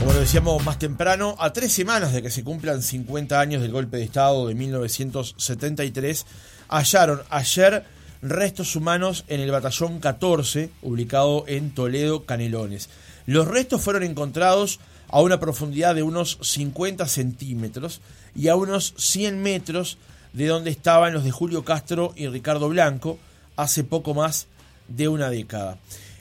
Como lo decíamos más temprano, a tres semanas de que se cumplan 50 años del golpe de Estado de 1973, hallaron ayer restos humanos en el batallón 14, ubicado en Toledo, Canelones. Los restos fueron encontrados a una profundidad de unos 50 centímetros y a unos 100 metros de donde estaban los de Julio Castro y Ricardo Blanco hace poco más de una década.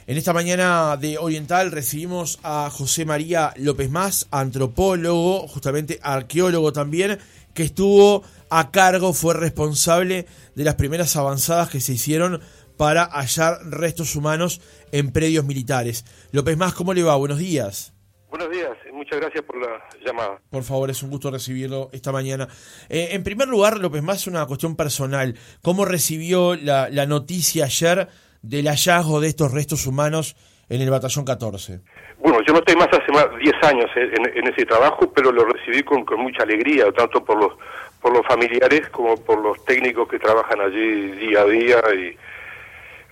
En esta mañana de Oriental recibimos a José María López Más, antropólogo, justamente arqueólogo también, que estuvo a cargo, fue responsable de las primeras avanzadas que se hicieron para hallar restos humanos en predios militares. López Más, ¿cómo le va? Buenos días. Buenos días, muchas gracias por la llamada. Por favor, es un gusto recibirlo esta mañana. Eh, en primer lugar, López Más, una cuestión personal. ¿Cómo recibió la, la noticia ayer del hallazgo de estos restos humanos en el batallón 14? Bueno, yo no estoy más hace más 10 años en, ese trabajo, pero lo recibí con, mucha alegría, tanto por los por los familiares como por los técnicos que trabajan allí día a día y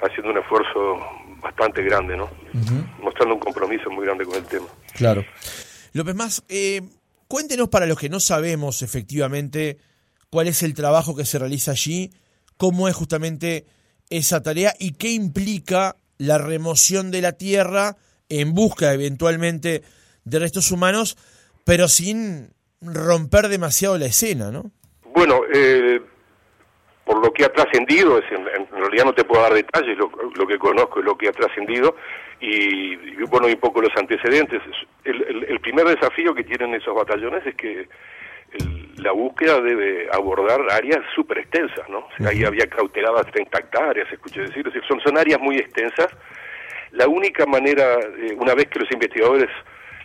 haciendo un esfuerzo bastante grande, ¿no? Mostrando un compromiso muy grande con el tema. Claro. López Más, eh, cuéntenos para los que no sabemos efectivamente cuál es el trabajo que se realiza allí, cómo es justamente esa tarea y qué implica la remoción de la tierra en busca eventualmente de restos humanos, pero sin romper demasiado la escena, ¿no? Bueno, eh, por lo que ha trascendido, en, realidad no te puedo dar detalles, lo, que conozco es lo que ha trascendido y, bueno, y un poco los antecedentes. El, primer desafío que tienen esos batallones es que la búsqueda debe abordar áreas súper extensas, ¿no? ahí había cauteladas 30 hectáreas, escuché decir, son, son áreas muy extensas. La única manera, eh, una vez que los investigadores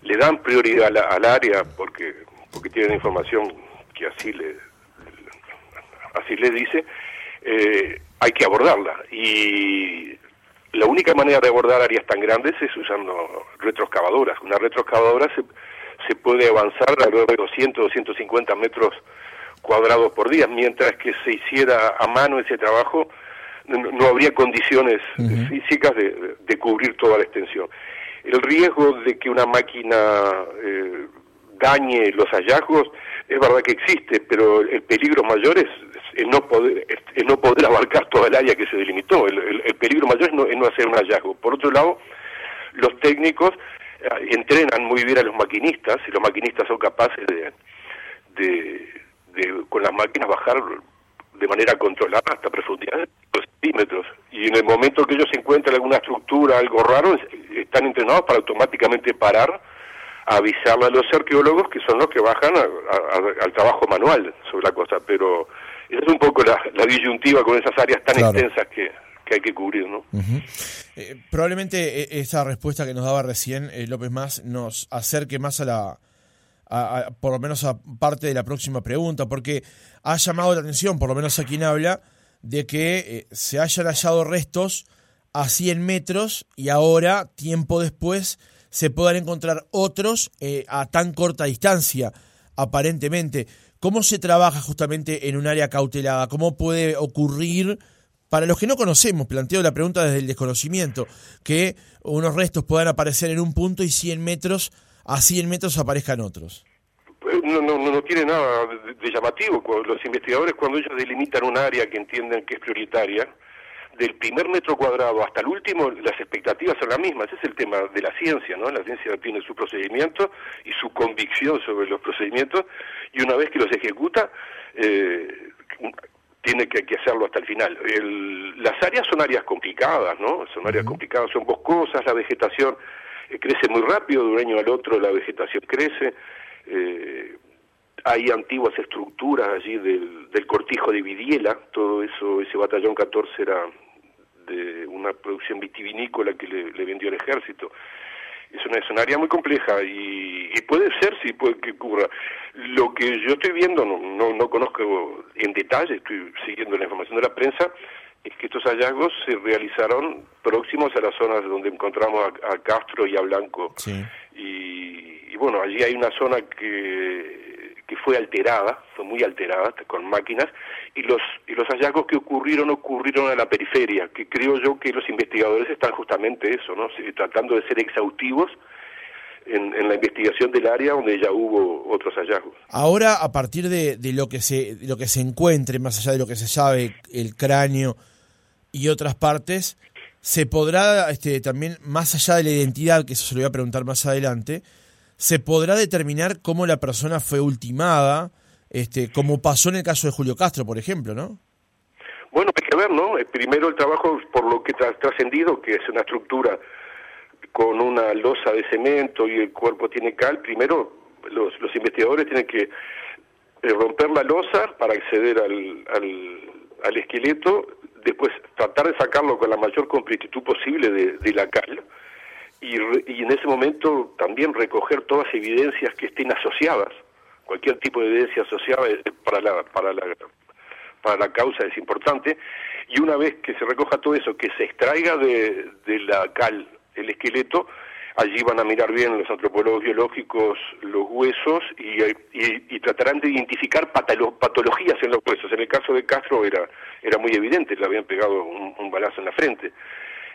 le dan prioridad al área, porque, porque tienen información que así le, así le dice, eh, hay que abordarla. Y la única manera de abordar áreas tan grandes es usando retroexcavadoras. Una retroexcavadora se se puede avanzar alrededor de 200, 250 metros cuadrados por día, mientras que se hiciera a mano ese trabajo, no, habría condiciones físicas de, cubrir toda la extensión. El riesgo de que una máquina eh, dañe los hallazgos es verdad que existe, pero el peligro mayor es, no, poder, no poder abarcar toda el área que se delimitó. El, peligro mayor es no, es no hacer un hallazgo. Por otro lado, los técnicos eh, entrenan muy bien a los maquinistas y los maquinistas son capaces de, de, con las máquinas bajar de manera controlada hasta profundidades de centímetros. Y en el momento que ellos encuentran alguna estructura, algo raro, están entrenados para automáticamente parar, a avisarle a los arqueólogos que son los que bajan al trabajo manual sobre la cosa. Pero esa es un poco la, disyuntiva con esas áreas tan extensas que, que hay que cubrir, ¿no? Eh, probablemente eh, esa respuesta que nos daba recién eh, López Más nos acerque más a la, por lo menos a parte de la próxima pregunta, porque ha llamado la atención, por lo menos a quien habla, de que se hayan hallado restos a 100 metros y ahora, tiempo después, se puedan encontrar otros a tan corta distancia, aparentemente. ¿Cómo se trabaja justamente en un área cautelada? ¿Cómo puede ocurrir para los que no conocemos, planteo la pregunta desde el desconocimiento, que unos restos puedan aparecer en un punto y 100 metros, a 100 metros aparezcan otros. No, no, no tiene nada de, llamativo. Los investigadores cuando ellos delimitan un área que entienden que es prioritaria, del primer metro cuadrado hasta el último, las expectativas son las mismas. Ese es el tema de la ciencia, ¿no? La ciencia tiene su procedimiento y su convicción sobre los procedimientos, y una vez que los ejecuta, eh, tiene que, hacerlo hasta el final. las áreas son áreas complicadas, ¿no? Son áreas complicadas, son boscosas, la vegetación eh, crece muy rápido, de un año al otro la vegetación crece. Eh, hay antiguas estructuras allí del, del cortijo de Vidiela, todo eso, ese batallón 14 era de una producción vitivinícola que le vendió el ejército es una, es área muy compleja y, puede ser, sí, puede que ocurra. Lo que yo estoy viendo, no, no, no conozco en detalle, estoy siguiendo la información de la prensa, es que estos hallazgos se realizaron próximos a las zonas donde encontramos a, Castro y a Blanco. y, bueno, allí hay una zona que fue alterada, fue muy alterada con máquinas, y los, y los hallazgos que ocurrieron ocurrieron en la periferia, que creo yo que los investigadores están justamente eso, ¿no? tratando de ser exhaustivos, en, la investigación del área donde ya hubo otros hallazgos. Ahora, a partir de, lo que se lo que se encuentre, más allá de lo que se sabe, el cráneo y otras partes, se podrá este, también, más allá de la identidad, que eso se lo voy a preguntar más adelante, se podrá determinar cómo la persona fue ultimada, este, como pasó en el caso de Julio Castro, por ejemplo, ¿no? Bueno, hay que ver, ¿no? Eh, primero el trabajo, por lo que ha trascendido, que es una estructura con una losa de cemento y el cuerpo tiene cal, primero los, los investigadores tienen que eh, romper la losa para acceder al, al, esqueleto, después tratar de sacarlo con la mayor completitud posible de, la cal y, y, en ese momento también recoger todas las evidencias que estén asociadas, cualquier tipo de evidencia asociada para la, para la, para la causa es importante, y una vez que se recoja todo eso, que se extraiga de, de la cal el esqueleto, allí van a mirar bien los antropólogos biológicos los huesos y, tratarán de identificar patologías en los huesos. En el caso de Castro era, era muy evidente, le habían pegado un, balazo en la frente.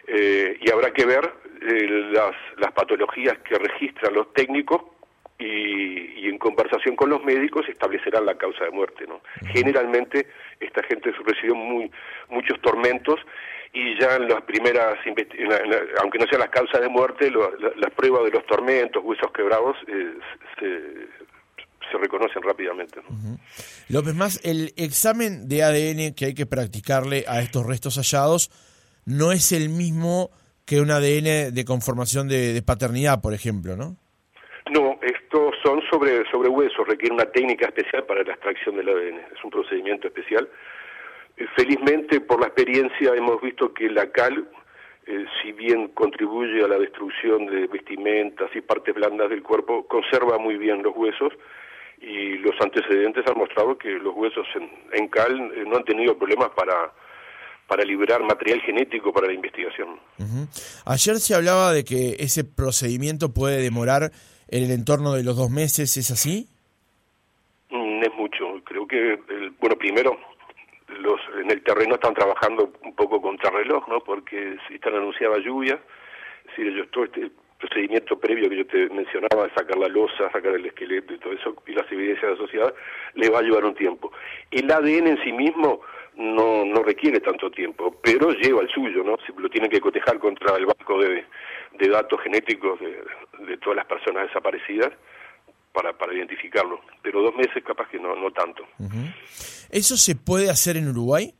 Eh, y habrá que ver eh, las, las patologías que registran los técnicos y, y, en conversación con los médicos establecerán la causa de muerte. ¿no? Generalmente esta gente recibió muy, muchos tormentos y ya en las primeras, aunque no sean las causas de muerte, las pruebas de los tormentos, huesos quebrados, eh, se, reconocen rápidamente. López Más, el examen de ADN que hay que practicarle a estos restos hallados no es el mismo que un ADN de conformación de, paternidad, por ejemplo, ¿no? No, estos son sobre, sobre huesos, requiere una técnica especial para la extracción del ADN, es un procedimiento especial Felizmente, por la experiencia, hemos visto que la cal, eh, si bien contribuye a la destrucción de vestimentas y partes blandas del cuerpo, conserva muy bien los huesos y los antecedentes han mostrado que los huesos en, cal eh, no han tenido problemas para, para liberar material genético para la investigación. Ayer se hablaba de que ese procedimiento puede demorar en el entorno de los dos meses, ¿es así? Mm, es mucho. Creo que, bueno, primero los en el terreno están trabajando un poco contrarreloj, ¿no? Porque si están anunciadas lluvias, si ellos todo este procedimiento previo que yo te mencionaba, de sacar la losa, sacar el esqueleto y todo eso, y las evidencias asociadas, le va a llevar un tiempo. El ADN en sí mismo no, no requiere tanto tiempo, pero lleva el suyo, ¿no? Si lo tienen que cotejar contra el banco de, de datos genéticos de, de todas las personas desaparecidas, para, para identificarlo. Pero dos meses capaz que no, no tanto. ¿Eso se puede hacer en Uruguay?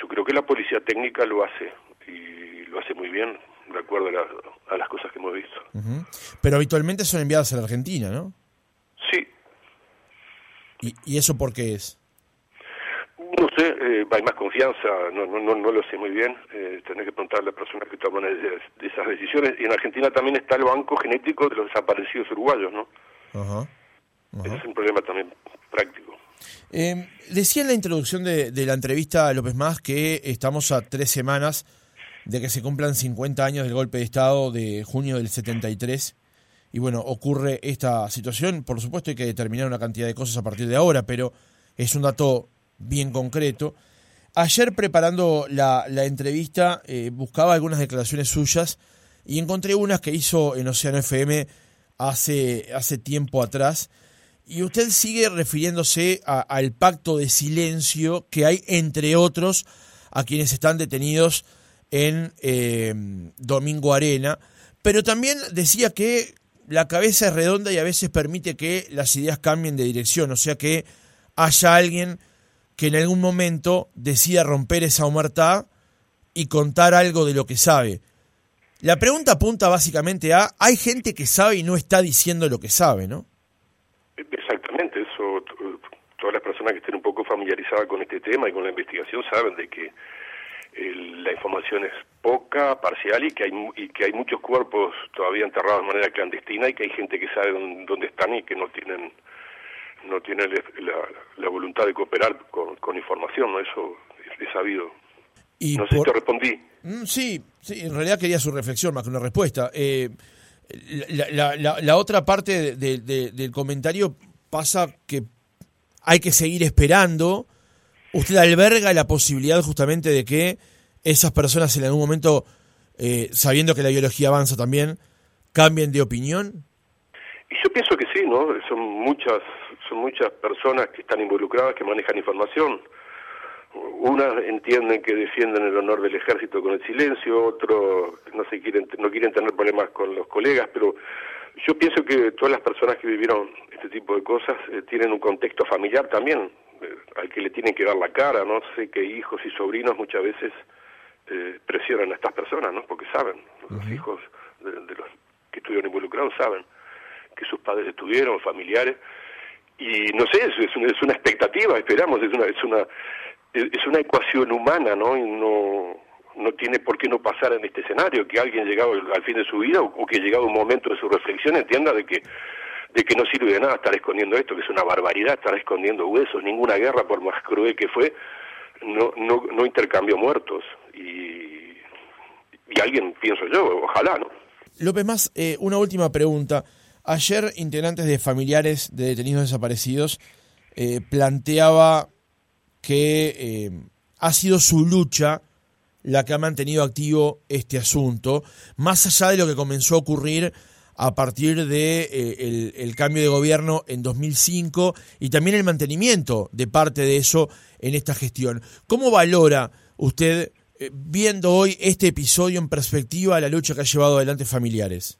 Yo creo que la policía técnica lo hace y lo hace muy bien, de acuerdo a, las cosas que hemos visto. Pero habitualmente son enviadas a la Argentina, ¿no? Sí. ¿Y, y eso por qué es? No sé, eh, hay más confianza, no, no, no, no lo sé muy bien, eh, tener que preguntar a las personas que toman esas decisiones. Y en Argentina también está el banco genético de los desaparecidos uruguayos, ¿no? Ajá. es un problema también práctico. Eh, decía en la introducción de, la entrevista a López Más que estamos a tres semanas de que se cumplan 50 años del golpe de Estado de junio del 73. Y bueno, ocurre esta situación. Por supuesto hay que determinar una cantidad de cosas a partir de ahora, pero es un dato bien concreto. Ayer preparando la, entrevista eh, buscaba algunas declaraciones suyas y encontré unas que hizo en Océano FM hace, hace tiempo atrás. Y usted sigue refiriéndose al pacto de silencio que hay entre otros a quienes están detenidos en eh, Domingo Arena, pero también decía que la cabeza es redonda y a veces permite que las ideas cambien de dirección, o sea que haya alguien que en algún momento decida romper esa humertad y contar algo de lo que sabe. La pregunta apunta básicamente a, hay gente que sabe y no está diciendo lo que sabe, ¿no? Exactamente, eso, todas las personas que estén un poco familiarizadas con este tema y con la investigación saben de que la información es poca, parcial y que hay y que hay muchos cuerpos todavía enterrados de manera clandestina y que hay gente que sabe dónde están y que no tienen no tiene la, voluntad de cooperar con, información, ¿no? Eso es, sabido. Y no sé si te respondí. Mm, sí, sí, en realidad quería su reflexión más que una respuesta. Eh, la, otra parte del comentario pasa que hay que seguir esperando. Usted alberga la posibilidad justamente de que esas personas en algún momento, eh, sabiendo que la biología avanza también, cambien de opinión? Y yo pienso que sí, ¿no? Son muchas, son muchas personas que están involucradas, que manejan información. Unas entienden que defienden el honor del ejército con el silencio, otros no se quieren, no quieren tener problemas con los colegas, pero yo pienso que todas las personas que vivieron este tipo de cosas eh, tienen un contexto familiar también, eh, al que le tienen que dar la cara, ¿no? Sé que hijos y sobrinos muchas veces eh, presionan a estas personas, ¿no? Porque saben, los hijos de, los que estuvieron involucrados saben que sus padres estuvieron, familiares, y no sé, es, una, es una expectativa, esperamos, es una, es una es una ecuación humana, ¿no? Y no, no tiene por qué no pasar en este escenario, que alguien llegado al fin de su vida o, que llegado un momento de su reflexión entienda de que de que no sirve de nada estar escondiendo esto, que es una barbaridad estar escondiendo huesos, ninguna guerra, por más cruel que fue, no, no, no intercambió muertos. Y, y alguien, pienso yo, ojalá, ¿no? López Más, eh, una última pregunta. Ayer, integrantes de familiares de detenidos desaparecidos eh, planteaba que eh, ha sido su lucha la que ha mantenido activo este asunto, más allá de lo que comenzó a ocurrir a partir de eh, el, cambio de gobierno en 2005 y también el mantenimiento de parte de eso en esta gestión. ¿Cómo valora usted, viendo hoy este episodio en perspectiva, la lucha que ha llevado adelante familiares?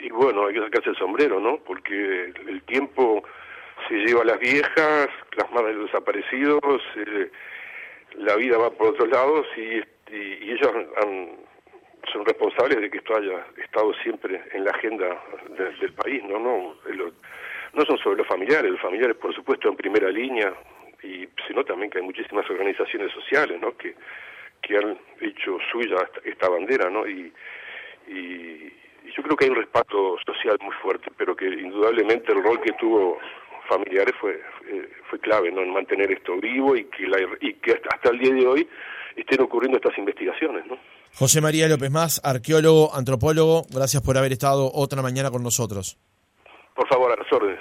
Y bueno, hay que sacarse el sombrero, ¿no? Porque el tiempo se lleva a las viejas, las madres de los desaparecidos, eh, la vida va por otros lados y, y, ellos son responsables de que esto haya estado siempre en la agenda del país, ¿no? No, no son solo los familiares, los familiares por supuesto en primera línea, y sino también que hay muchísimas organizaciones sociales, ¿no? Que, que han hecho suya esta, bandera, ¿no? Y, y, yo creo que hay un respaldo social muy fuerte, pero que indudablemente el rol que tuvo familiares fue eh, fue clave ¿no? en mantener esto vivo y que, la, y que hasta, el día de hoy estén ocurriendo estas investigaciones. ¿no? José María López Más, arqueólogo, antropólogo, gracias por haber estado otra mañana con nosotros. Por favor, a las órdenes.